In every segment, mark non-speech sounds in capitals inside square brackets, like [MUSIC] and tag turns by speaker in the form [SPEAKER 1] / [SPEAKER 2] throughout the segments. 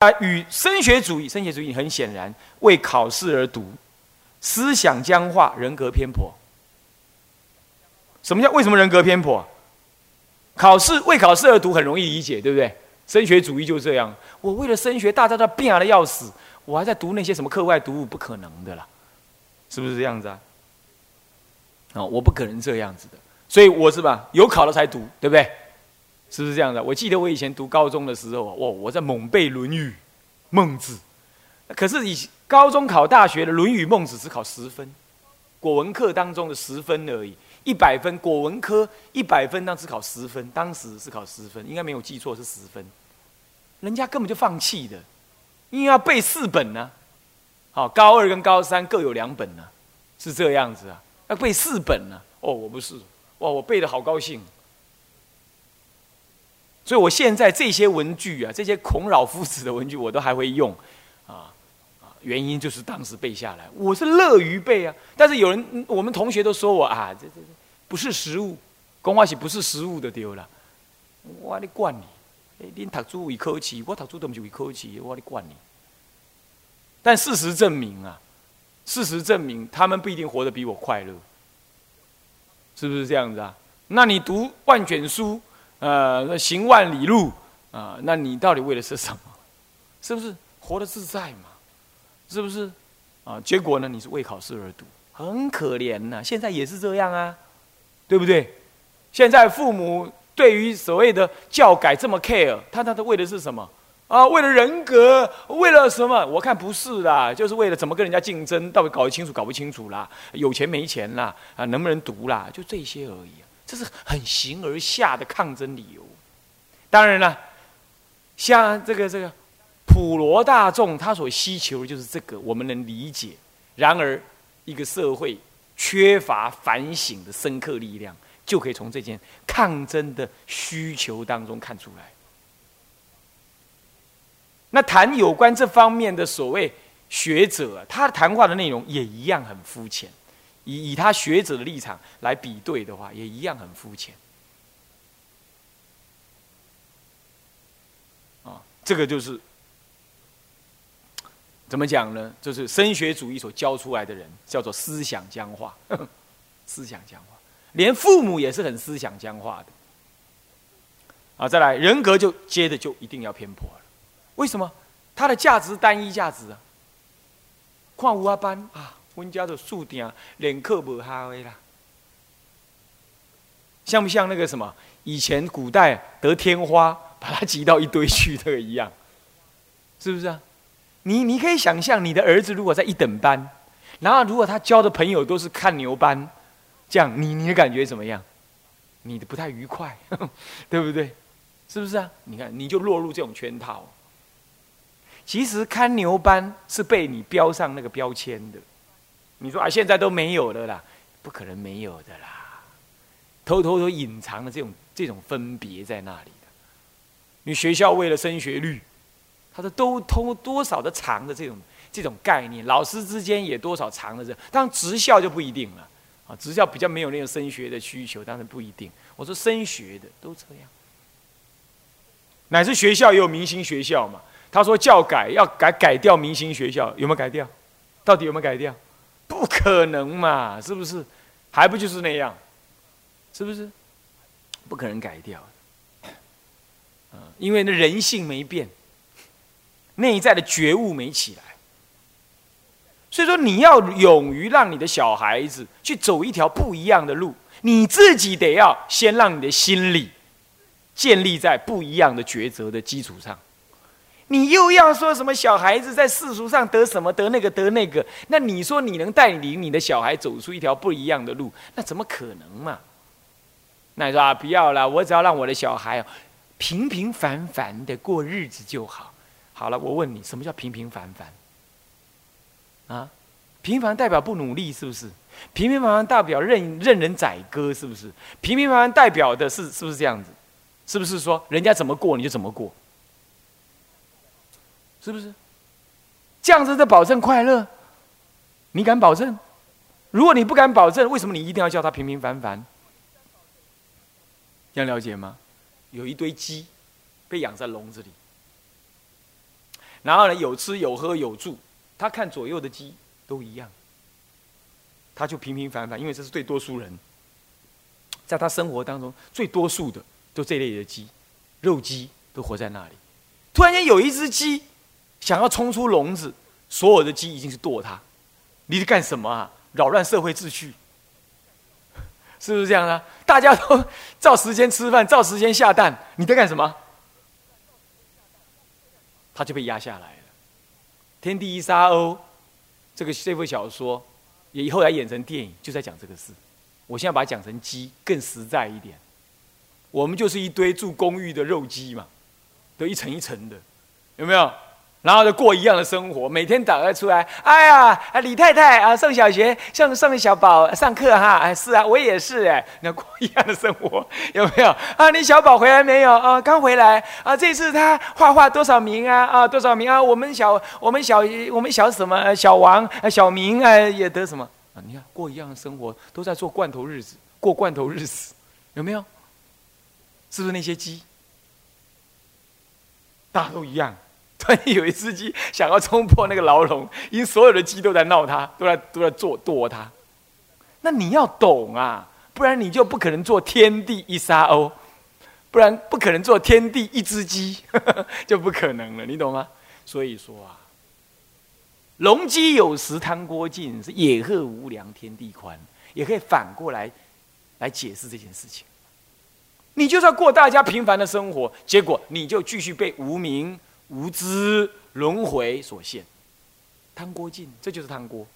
[SPEAKER 1] 啊，与升学主义，升学主义很显然为考试而读，思想僵化，人格偏颇。什么叫为什么人格偏颇？考试为考试而读很容易理解，对不对？升学主义就这样。我为了升学，大家都变的要死，我还在读那些什么课外读物，不可能的啦，是不是这样子啊？啊，我不可能这样子的，所以我是吧，有考了才读，对不对？是不是这样的？我记得我以前读高中的时候，哇，我在猛背《论语》《孟子》，可是以高中考大学的《论语》《孟子》只考十分，国文课当中的十分而已，一百分国文科一百分，当只考十分，当时是考十分，应该没有记错是十分，人家根本就放弃的，因为要背四本呢，好，高二跟高三各有两本呢，是这样子啊，要背四本呢，哦，我不是，哇，我背的好高兴。所以，我现在这些文具啊，这些孔老夫子的文具，我都还会用，啊啊，原因就是当时背下来，我是乐于背啊。但是有人，我们同学都说我啊，这这这不是实物，公话写不是实物的丢了。我你管你，哎，你读书为科技，我读书都不是为科技，我你管你。但事实证明啊，事实证明他们不一定活得比我快乐，是不是这样子啊？那你读万卷书？呃，行万里路啊，那你到底为的是什么？是不是活得自在嘛？是不是？啊，结果呢？你是为考试而读，很可怜呐。现在也是这样啊，对不对？现在父母对于所谓的教改这么 care，他他他为的是什么？啊，为了人格，为了什么？我看不是啦，就是为了怎么跟人家竞争，到底搞得清楚搞不清楚啦？有钱没钱啦？啊，能不能读啦？就这些而已。这是很形而下的抗争理由。当然了，像这个这个普罗大众，他所需求的就是这个，我们能理解。然而，一个社会缺乏反省的深刻力量，就可以从这件抗争的需求当中看出来。那谈有关这方面的所谓学者，他谈话的内容也一样很肤浅。以以他学者的立场来比对的话，也一样很肤浅。啊，这个就是怎么讲呢？就是升学主义所教出来的人，叫做思想僵化，[LAUGHS] 思想僵化，连父母也是很思想僵化的。啊，再来人格就接着就一定要偏颇了。为什么？他的价值单一价值啊，矿物阿班啊。温家的树顶连课不哈的啦，像不像那个什么？以前古代得天花，把它挤到一堆去，这个一样，是不是啊？你你可以想象，你的儿子如果在一等班，然后如果他交的朋友都是看牛班，这样你你的感觉怎么样？你的不太愉快，[LAUGHS] 对不对？是不是啊？你看，你就落入这种圈套。其实看牛班是被你标上那个标签的。你说啊，现在都没有了啦，不可能没有的啦，偷偷都隐藏了这种这种分别在那里的。你学校为了升学率，他说都偷多少的藏的这种这种概念，老师之间也多少藏的这，当职校就不一定了啊，职校比较没有那种升学的需求，当然不一定。我说升学的都这样，乃至学校也有明星学校嘛。他说教改要改改掉明星学校，有没有改掉？到底有没有改掉？不可能嘛，是不是？还不就是那样，是不是？不可能改掉，因为那人性没变，内在的觉悟没起来。所以说，你要勇于让你的小孩子去走一条不一样的路，你自己得要先让你的心理建立在不一样的抉择的基础上。你又要说什么小孩子在世俗上得什么得那个得那个？那你说你能带领你的小孩走出一条不一样的路？那怎么可能嘛？那你说啊，不要了，我只要让我的小孩平平凡凡的过日子就好。好了，我问你，什么叫平平凡凡？啊，平凡代表不努力，是不是？平平凡凡代表任任人宰割，是不是？平平凡凡代表的是是不是这样子？是不是说人家怎么过你就怎么过？是不是这样子的保证快乐？你敢保证？如果你不敢保证，为什么你一定要叫他平平凡凡？要了解吗？有一堆鸡被养在笼子里，然后呢有吃有喝有住，他看左右的鸡都一样，他就平平凡凡，因为这是最多数人，在他生活当中最多数的都这类的鸡，肉鸡都活在那里。突然间有一只鸡想要冲出笼子，所有的鸡已经是剁它，你是干什么啊？扰乱社会秩序。[LAUGHS] 是不是这样呢？大家都照时间吃饭，照时间下蛋，你在干什么？他就被压下来了。天地一沙鸥，这个这部小说也后来演成电影，就在讲这个事。我现在把它讲成鸡，更实在一点。我们就是一堆住公寓的肉鸡嘛，都一层一层的，有没有？然后就过一样的生活，每天打开出来，哎呀，啊李太太啊上小学，上上小宝上课哈，哎是啊，我也是哎，那过一样的生活有没有？啊你小宝回来没有？啊刚回来啊，这次他画画多少名啊？啊多少名啊？我们小我们小我们小什么小王小明啊也得什么啊？你看过一样的生活，都在做罐头日子，过罐头日子，有没有？是不是那些鸡？大家都一样。[LAUGHS] 突然有一只鸡想要冲破那个牢笼，因为所有的鸡都在闹它，都在都在做剁它。那你要懂啊，不然你就不可能做天地一沙鸥，不然不可能做天地一只鸡，[LAUGHS] 就不可能了，你懂吗？所以说啊，龙鸡有时贪锅尽，是野鹤无粮天地宽，也可以反过来来解释这件事情。你就算过大家平凡的生活，结果你就继续被无名。无知轮回所限，汤锅尽，这就是汤锅，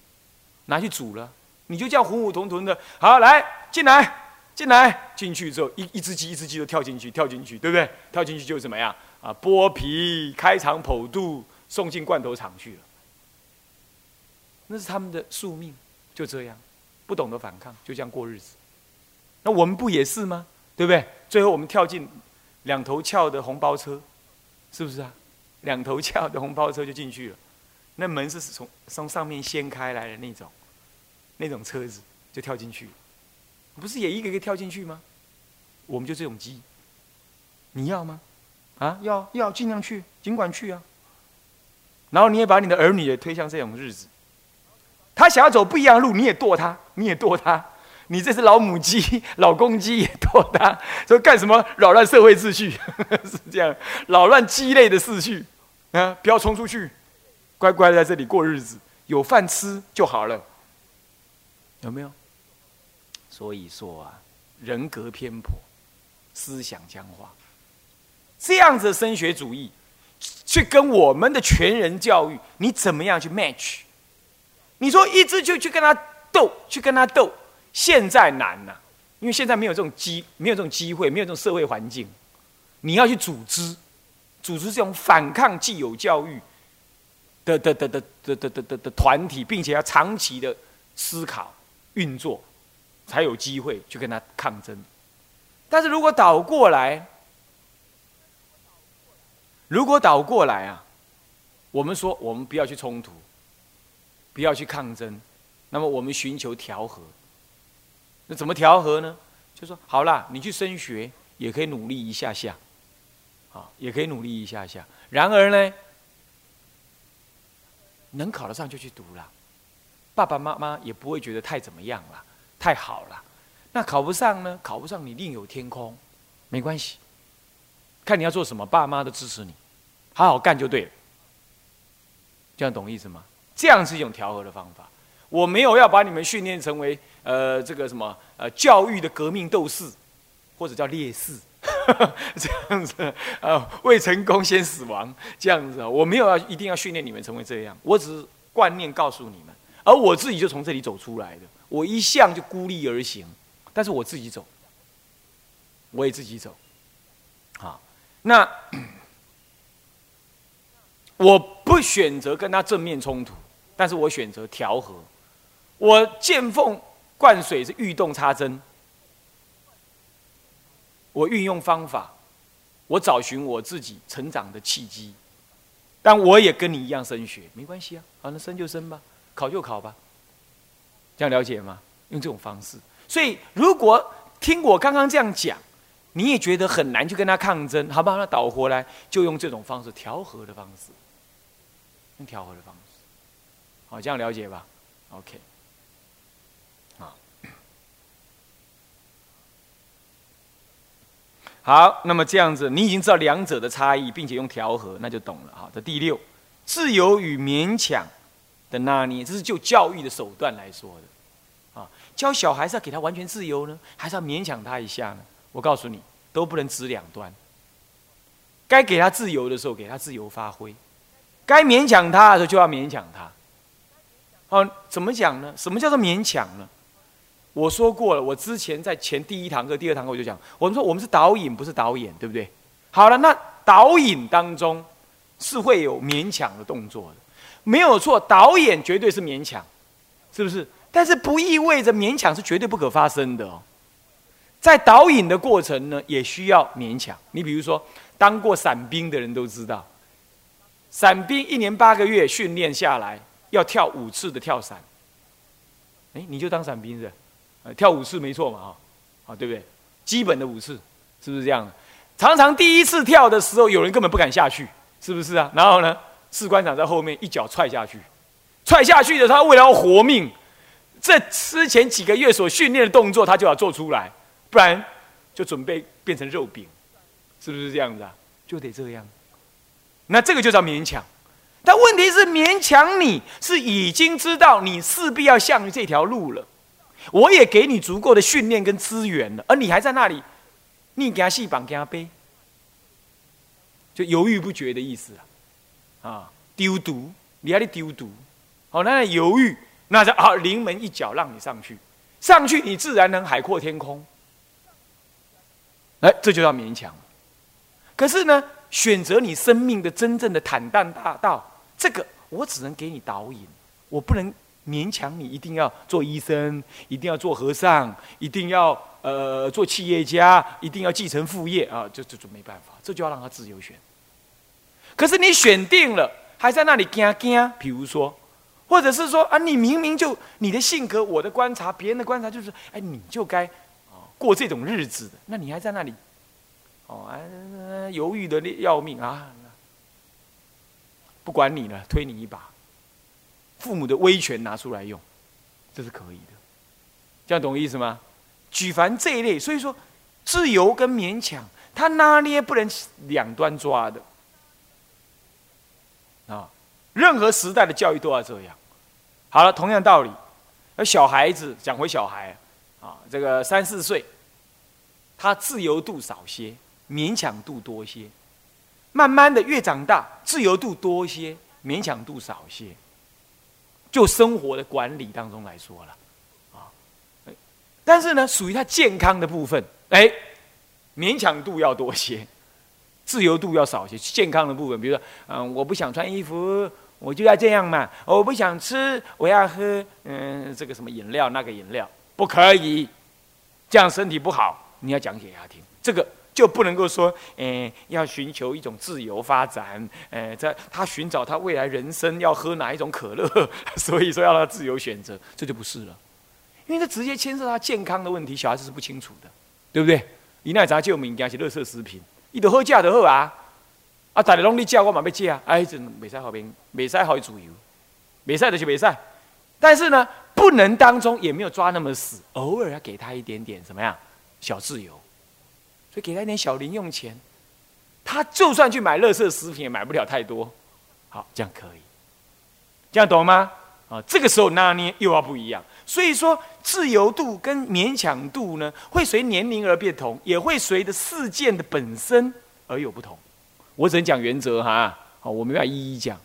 [SPEAKER 1] 拿去煮了，你就叫糊糊涂涂的，好来进来，进来，进去之后，一一只鸡一只鸡都跳进去，跳进去，对不对？跳进去就怎么样啊？剥皮、开肠剖肚，送进罐头厂去了。那是他们的宿命，就这样，不懂得反抗，就这样过日子。那我们不也是吗？对不对？最后我们跳进两头翘的红包车，是不是啊？两头翘的红包车就进去了，那门是从从上面掀开来的那种，那种车子就跳进去，不是也一个一个跳进去吗？我们就这种鸡，你要吗？啊，要要尽量去，尽管去啊。然后你也把你的儿女也推向这种日子，他想要走不一样的路，你也剁他，你也剁他，你这是老母鸡、[LAUGHS] 老公鸡也剁他，说干什么扰乱社会秩序？[LAUGHS] 是这样，扰乱鸡类的秩序。啊！不要冲出去，乖乖在这里过日子，有饭吃就好了。有没有？所以说啊，人格偏颇，思想僵化，这样子的升学主义，去跟我们的全人教育，你怎么样去 match？你说一直就去跟他斗，去跟他斗，现在难呐，因为现在没有这种机，没有这种机会，没有这种社会环境，你要去组织。组织这种反抗既有教育的的的的的的的的团体，并且要长期的思考运作，才有机会去跟他抗争。但是如果倒过来，如果倒过来啊，我们说我们不要去冲突，不要去抗争，那么我们寻求调和。那怎么调和呢？就说好了，你去升学也可以努力一下下。啊，也可以努力一下下。然而呢，能考得上就去读了，爸爸妈妈也不会觉得太怎么样了，太好了。那考不上呢？考不上你另有天空，没关系。看你要做什么，爸妈都支持你，好好干就对了。这样懂意思吗？这样是一种调和的方法。我没有要把你们训练成为呃这个什么呃教育的革命斗士，或者叫烈士。[LAUGHS] 这样子啊，未成功先死亡，这样子，我没有要一定要训练你们成为这样，我只是观念告诉你们，而我自己就从这里走出来的，我一向就孤立而行，但是我自己走，我也自己走，好，那 [CLEARS THROAT] 我不选择跟他正面冲突，但是我选择调和，我见缝灌水是欲动插针。我运用方法，我找寻我自己成长的契机，但我也跟你一样升学，没关系啊，好，那升就升吧，考就考吧，这样了解吗？用这种方式，所以如果听我刚刚这样讲，你也觉得很难去跟他抗争，好吧？那倒回来就用这种方式调和的方式，用调和的方式。好，这样了解吧？OK。好，那么这样子，你已经知道两者的差异，并且用调和，那就懂了。好，这第六，自由与勉强的拿捏，这是就教育的手段来说的。啊，教小孩是要给他完全自由呢，还是要勉强他一下呢？我告诉你，都不能指两端。该给他自由的时候，给他自由发挥；该勉强他的时候，就要勉强他。哦，怎么讲呢？什么叫做勉强呢？我说过了，我之前在前第一堂课、第二堂课我就讲，我们说我们是导引，不是导演，对不对？好了，那导引当中是会有勉强的动作的，没有错。导演绝对是勉强，是不是？但是不意味着勉强是绝对不可发生的哦。在导引的过程呢，也需要勉强。你比如说。当过伞兵的人都知道，伞兵一年八个月训练下来，要跳五次的跳伞。哎，你就当伞兵是，呃，跳五次没错嘛，哈，啊，对不对？基本的五次，是不是这样？常常第一次跳的时候，有人根本不敢下去，是不是啊？然后呢，士官长在后面一脚踹下去，踹下去的他为了要活命，这之前几个月所训练的动作，他就要做出来，不然就准备变成肉饼。是不是这样子啊？就得这样，那这个就叫勉强。但问题是，勉强你是已经知道你势必要向这条路了，我也给你足够的训练跟资源了，而你还在那里，你给他细绑给他背，就犹豫不决的意思啊！啊，丢毒，你还得丢毒，好，那犹豫，那就啊，临门一脚让你上去，上去你自然能海阔天空。哎，这就叫勉强。可是呢，选择你生命的真正的坦荡大道，这个我只能给你导引，我不能勉强你一定要做医生，一定要做和尚，一定要呃做企业家，一定要继承父业啊，这这就没办法，这就要让他自由选。可是你选定了，还在那里惊惊，比如说，或者是说啊，你明明就你的性格，我的观察，别人的观察就是，哎，你就该啊过这种日子的，那你还在那里。哦，啊，犹豫的要命啊！不管你了，推你一把，父母的威权拿出来用，这是可以的。这样懂意思吗？举凡这一类，所以说自由跟勉强，他拿捏不能两端抓的啊。任何时代的教育都要这样。好了，同样道理，而小孩子讲回小孩啊，这个三四岁，他自由度少些。勉强度多些，慢慢的越长大，自由度多些，勉强度少些。就生活的管理当中来说了，啊，但是呢，属于他健康的部分，哎，勉强度要多些，[LAUGHS] 自由度要少些。健康的部分，比如说，嗯，我不想穿衣服，我就要这样嘛。我不想吃，我要喝，嗯，这个什么饮料，那个饮料，不可以，这样身体不好。你要讲解给他听，这个。就不能够说，诶，要寻求一种自由发展，诶，在他寻找他未来人生要喝哪一种可乐，[LAUGHS] 所以说要他自由选择，这就不是了，因为这直接牵涉他健康的问题，小孩子是不清楚的，对不对？你那杂就敏感是垃圾食品，你都喝假的喝啊，啊，大家拢你假我嘛要借啊，哎，真袂使好兵，袂使好自由，袂使就是袂使，但是呢，不能当中也没有抓那么死，偶尔要给他一点点怎么样，小自由。就给他一点小零用钱，他就算去买乐色食品也买不了太多。好，这样可以，这样懂吗？啊，这个时候拿捏又要不一样。所以说，自由度跟勉强度呢，会随年龄而变同，也会随着事件的本身而有不同。我只能讲原则哈，好，我没办法一一讲。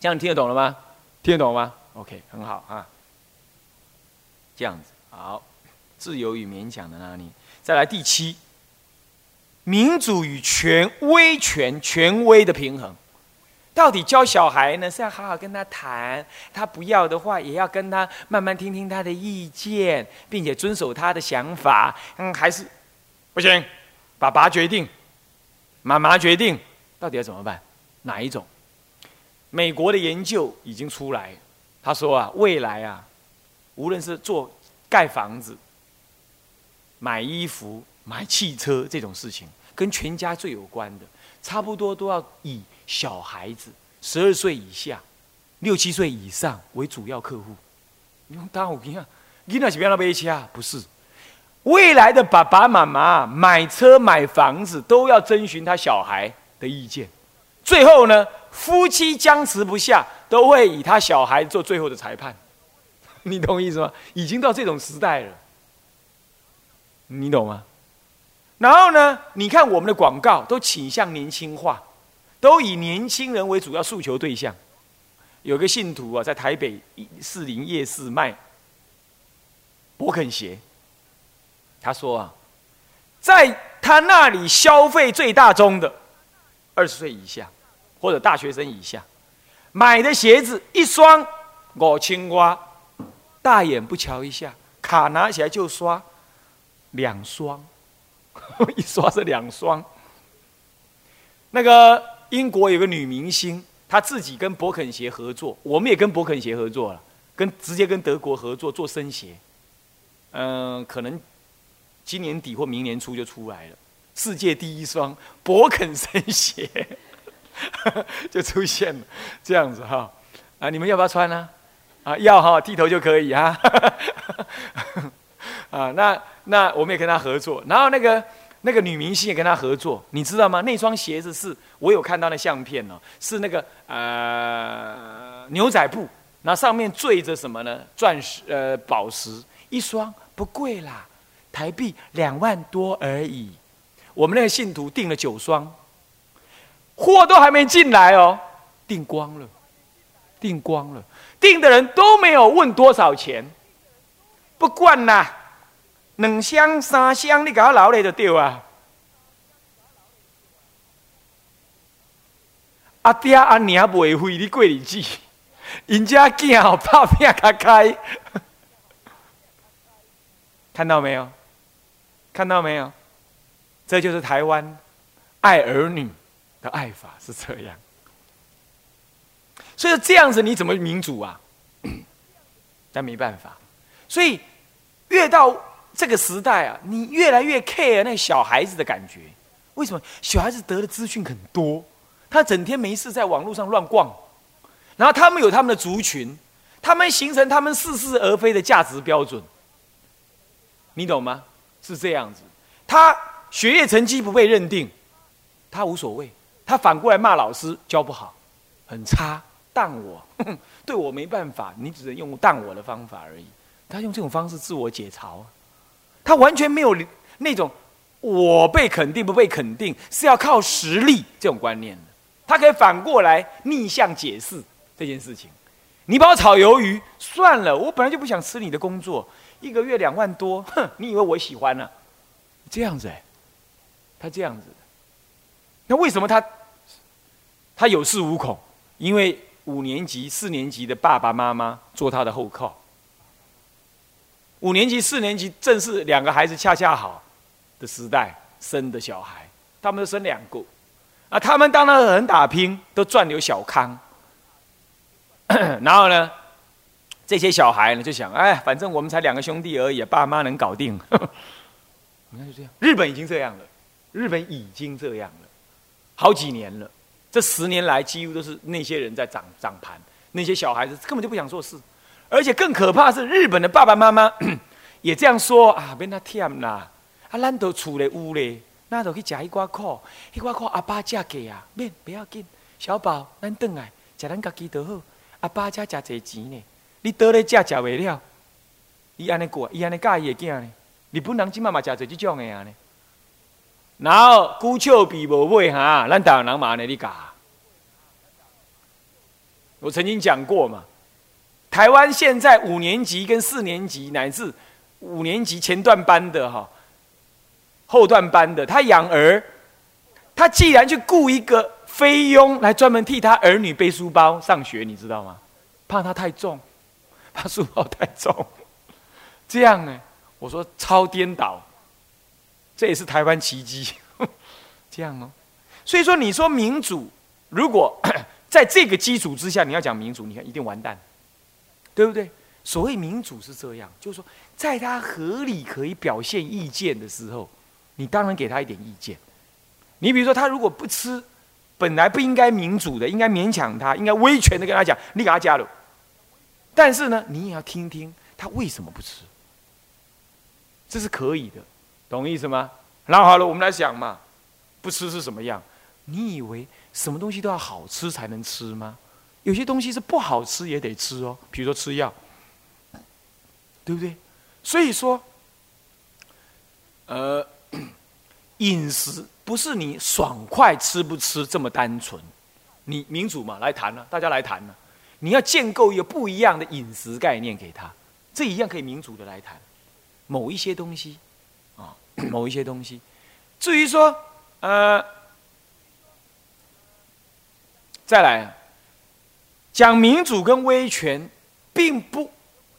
[SPEAKER 1] 这样听得懂了吗？听得懂吗？OK，很好啊。这样子好，自由与勉强的拿捏。再来第七。民主与权威权权威的平衡，到底教小孩呢？是要好好跟他谈，他不要的话，也要跟他慢慢听听他的意见，并且遵守他的想法。嗯，还是不行，爸爸决定，妈妈决定，到底要怎么办？哪一种？美国的研究已经出来，他说啊，未来啊，无论是做盖房子、买衣服。买汽车这种事情，跟全家最有关的，差不多都要以小孩子十二岁以下、六七岁以上为主要客户。你用当我跟你讲，你那是不要买车？不是，未来的爸爸妈妈买车买房子都要征询他小孩的意见。最后呢，夫妻僵持不下，都会以他小孩做最后的裁判。[LAUGHS] 你懂意思吗？已经到这种时代了，你懂吗？然后呢，你看我们的广告都倾向年轻化，都以年轻人为主要诉求对象。有个信徒啊，在台北士林夜市卖勃肯鞋，他说啊，在他那里消费最大宗的二十岁以下。或者大学生以下买的鞋子一双我青蛙，大眼不瞧一下，卡拿起来就刷两双，[LAUGHS] 一刷是两双。那个英国有个女明星，她自己跟博肯鞋合作，我们也跟博肯鞋合作了，跟直接跟德国合作做生鞋。嗯，可能今年底或明年初就出来了，世界第一双博肯生鞋。就出现了这样子哈啊！你们要不要穿呢？啊，要哈，剃头就可以哈。啊，那那我们也跟他合作，然后那个那个女明星也跟他合作，你知道吗？那双鞋子是我有看到那相片哦，是那个呃牛仔布，那上面缀着什么呢？钻石呃宝石，一双不贵啦，台币两万多而已。我们那个信徒订了九双。货都还没进来哦，订光了，订光了，订的人都没有问多少钱，不管啦，两箱三箱，你给我留来就对啊。阿爹阿娘袂费你过日子，人家囝哦拍拼开开，[LAUGHS] 看到没有？看到没有？这就是台湾爱儿女的。爱法是这样，所以这样子你怎么民主啊？[COUGHS] 但没办法，所以越到这个时代啊，你越来越 care 那小孩子的感觉。为什么小孩子得的资讯很多？他整天没事在网络上乱逛，然后他们有他们的族群，他们形成他们似是而非的价值标准。你懂吗？是这样子，他学业成绩不被认定，他无所谓。他反过来骂老师教不好，很差，当我，[LAUGHS] 对我没办法，你只能用当我的方法而已。他用这种方式自我解嘲，他完全没有那种我被肯定不被肯定是要靠实力这种观念的。他可以反过来逆向解释这件事情。你把我炒鱿鱼算了，我本来就不想吃你的工作，一个月两万多，哼，你以为我喜欢呢？这样子哎，他这样子。那为什么他他有恃无恐？因为五年级、四年级的爸爸妈妈做他的后靠。五年级、四年级正是两个孩子恰恰好的时代生的小孩，他们都生两个啊。他们当然很打拼，都赚有小康。[COUGHS] 然后呢，这些小孩呢就想：哎，反正我们才两个兄弟而已，爸妈能搞定。你看就这样，日本已经这样了，日本已经这样了。好几年了，这十年来几乎都是那些人在掌掌盘，那些小孩子根本就不想做事，而且更可怕是日本的爸爸妈妈 [CLEARS THROAT] 也这样说啊，免他忝啦，啊，咱都厝咧屋咧，那都去食一寡苦，一寡苦阿爸嫁给啊，免不要紧，小宝，咱转来食咱家己就好，阿爸家食侪钱呢，你倒咧食食袂了，伊安尼过，伊安尼教伊的囝呢，日本人即妈嘛食做即种的啊呢。然后孤笑比无买哈，咱台湾人嘛安尼哩教。我曾经讲过嘛，台湾现在五年级跟四年级乃至五年级前段班的哈，后段班的，他养儿，他既然去雇一个菲佣来专门替他儿女背书包上学，你知道吗？怕他太重，[LAUGHS] 怕书包太重，这样呢？我说超颠倒。这也是台湾奇迹，[LAUGHS] 这样哦。所以说，你说民主，如果 [COUGHS] 在这个基础之下，你要讲民主，你看一定完蛋，对不对？所谓民主是这样，就是说，在他合理可以表现意见的时候，你当然给他一点意见。你比如说，他如果不吃本来不应该民主的，应该勉强他，应该威权的跟他讲，你给他加入。但是呢，你也要听听他为什么不吃，这是可以的，懂意思吗？然后好了，我们来想嘛，不吃是什么样？你以为什么东西都要好吃才能吃吗？有些东西是不好吃也得吃哦，比如说吃药，对不对？所以说，呃，[COUGHS] 饮食不是你爽快吃不吃这么单纯。你民主嘛，来谈呢，大家来谈呢。你要建构一个不一样的饮食概念给他，这一样可以民主的来谈。某一些东西，啊，[COUGHS] 某一些东西。至于说，呃，再来。讲民主跟威权，并不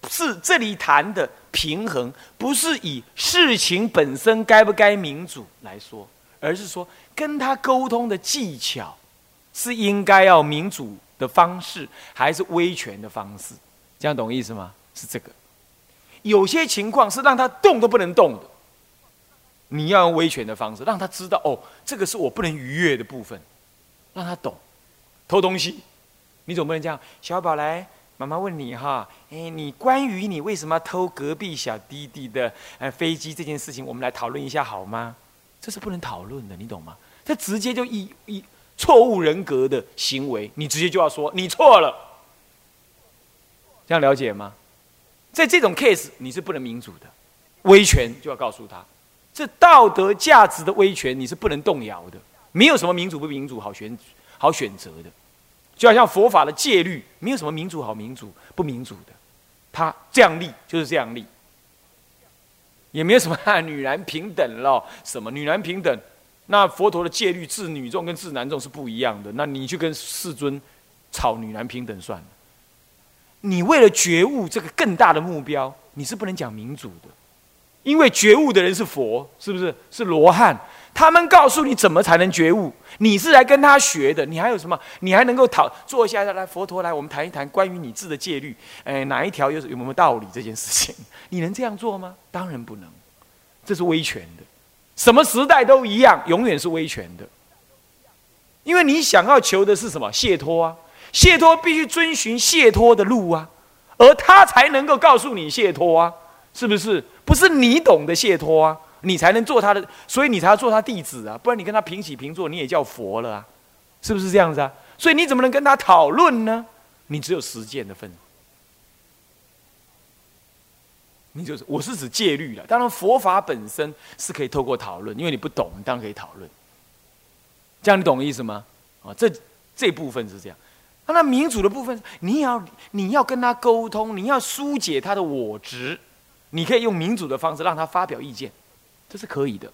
[SPEAKER 1] 是这里谈的平衡，不是以事情本身该不该民主来说，而是说跟他沟通的技巧，是应该要民主的方式，还是威权的方式？这样懂意思吗？是这个。有些情况是让他动都不能动的，你要用威权的方式，让他知道哦，这个是我不能逾越的部分，让他懂。偷东西。你总不能这样，小宝来，妈妈问你哈，哎，你关于你为什么偷隔壁小弟弟的呃飞机这件事情，我们来讨论一下好吗？这是不能讨论的，你懂吗？这直接就一一错误人格的行为，你直接就要说你错了，这样了解吗？在这种 case，你是不能民主的，威权就要告诉他，这道德价值的威权你是不能动摇的，没有什么民主不民主好选好选择的。就好像佛法的戒律，没有什么民主好民主不民主的，他这样立就是这样立，也没有什么女男平等了，什么女男平等，那佛陀的戒律治女众跟治男众是不一样的，那你去跟世尊吵女男平等算了。你为了觉悟这个更大的目标，你是不能讲民主的，因为觉悟的人是佛，是不是？是罗汉。他们告诉你怎么才能觉悟，你是来跟他学的，你还有什么？你还能够讨坐下来，来佛陀来，我们谈一谈关于你治的戒律，哎，哪一条有有没有道理这件事情？你能这样做吗？[LAUGHS] 当然不能，这是威权的，什么时代都一样，永远是威权的，因为你想要求的是什么？解脱啊，解脱必须遵循解脱的路啊，而他才能够告诉你解脱啊，是不是？不是你懂得解脱啊。你才能做他的，所以你才要做他弟子啊！不然你跟他平起平坐，你也叫佛了啊？是不是这样子啊？所以你怎么能跟他讨论呢？你只有实践的份。你就是，我是指戒律了。当然，佛法本身是可以透过讨论，因为你不懂，当然可以讨论。这样你懂意思吗？啊，这这部分是这样。那民主的部分，你要你要跟他沟通，你要疏解他的我执，你可以用民主的方式让他发表意见。这是可以的，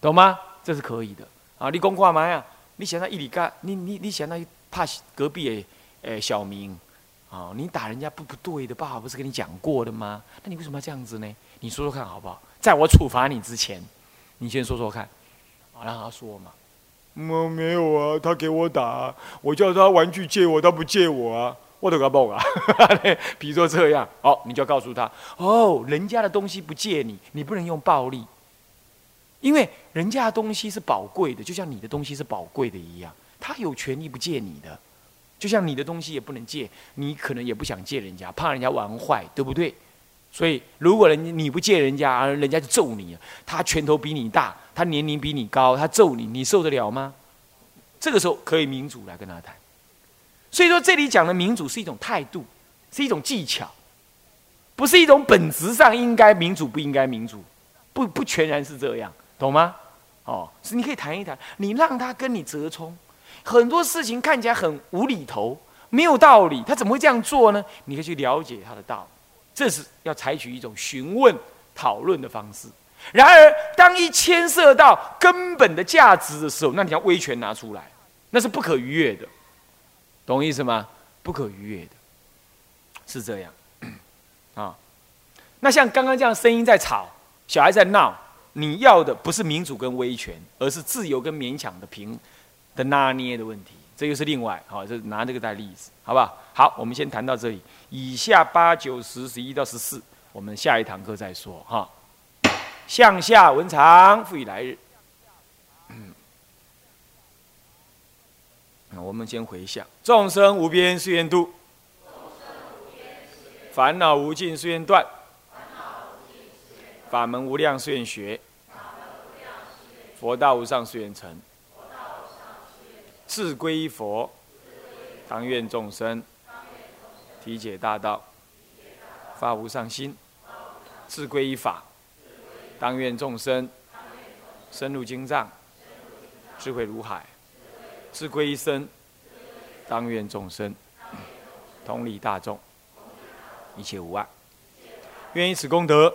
[SPEAKER 1] 懂吗？这是可以的啊！你讲话嘛呀？你想他一里干，你你你想他怕隔壁诶诶小明啊？你打人家不不对的，爸爸不是跟你讲过的吗？那你为什么要这样子呢？你说说看好不好？在我处罚你之前，你先说说看，啊，让他说嘛。我没有啊，他给我打，我叫他玩具借我，他不借我啊。我都搞不啊，[LAUGHS] 比如说这样，好，你就要告诉他，哦，人家的东西不借你，你不能用暴力。因为人家的东西是宝贵的，就像你的东西是宝贵的一样，他有权利不借你的，就像你的东西也不能借，你可能也不想借人家，怕人家玩坏，对不对？所以如果人你不借人家，而人家就揍你，他拳头比你大，他年龄比你高，他揍你，你受得了吗？这个时候可以民主来跟他谈。所以说这里讲的民主是一种态度，是一种技巧，不是一种本质上应该民主不应该民主，不不全然是这样。懂吗？哦，是你可以谈一谈，你让他跟你折冲，很多事情看起来很无厘头，没有道理，他怎么会这样做呢？你可以去了解他的道，这是要采取一种询问、讨论的方式。然而，当一牵涉到根本的价值的时候，那你要威权拿出来，那是不可逾越的，懂意思吗？不可逾越的，是这样 [CLEARS THROAT] 啊。那像刚刚这样声音在吵，小孩在闹。你要的不是民主跟威权，而是自由跟勉强的平的拿捏的问题，这又是另外好，就拿这个当例子，好不好？好，我们先谈到这里，以下八九十十一到十四，我们下一堂课再说哈。向下文长，复以来日。那我们先回想：众生无边誓愿度，烦恼无尽誓愿断，法门无量誓愿学，佛道无上誓愿成。自归依佛，当愿众生体解大道，发无上心；自归依法，当愿众生深入经藏，智慧如海；自归依身，当愿众生同理大众，一切无碍。愿以此功德，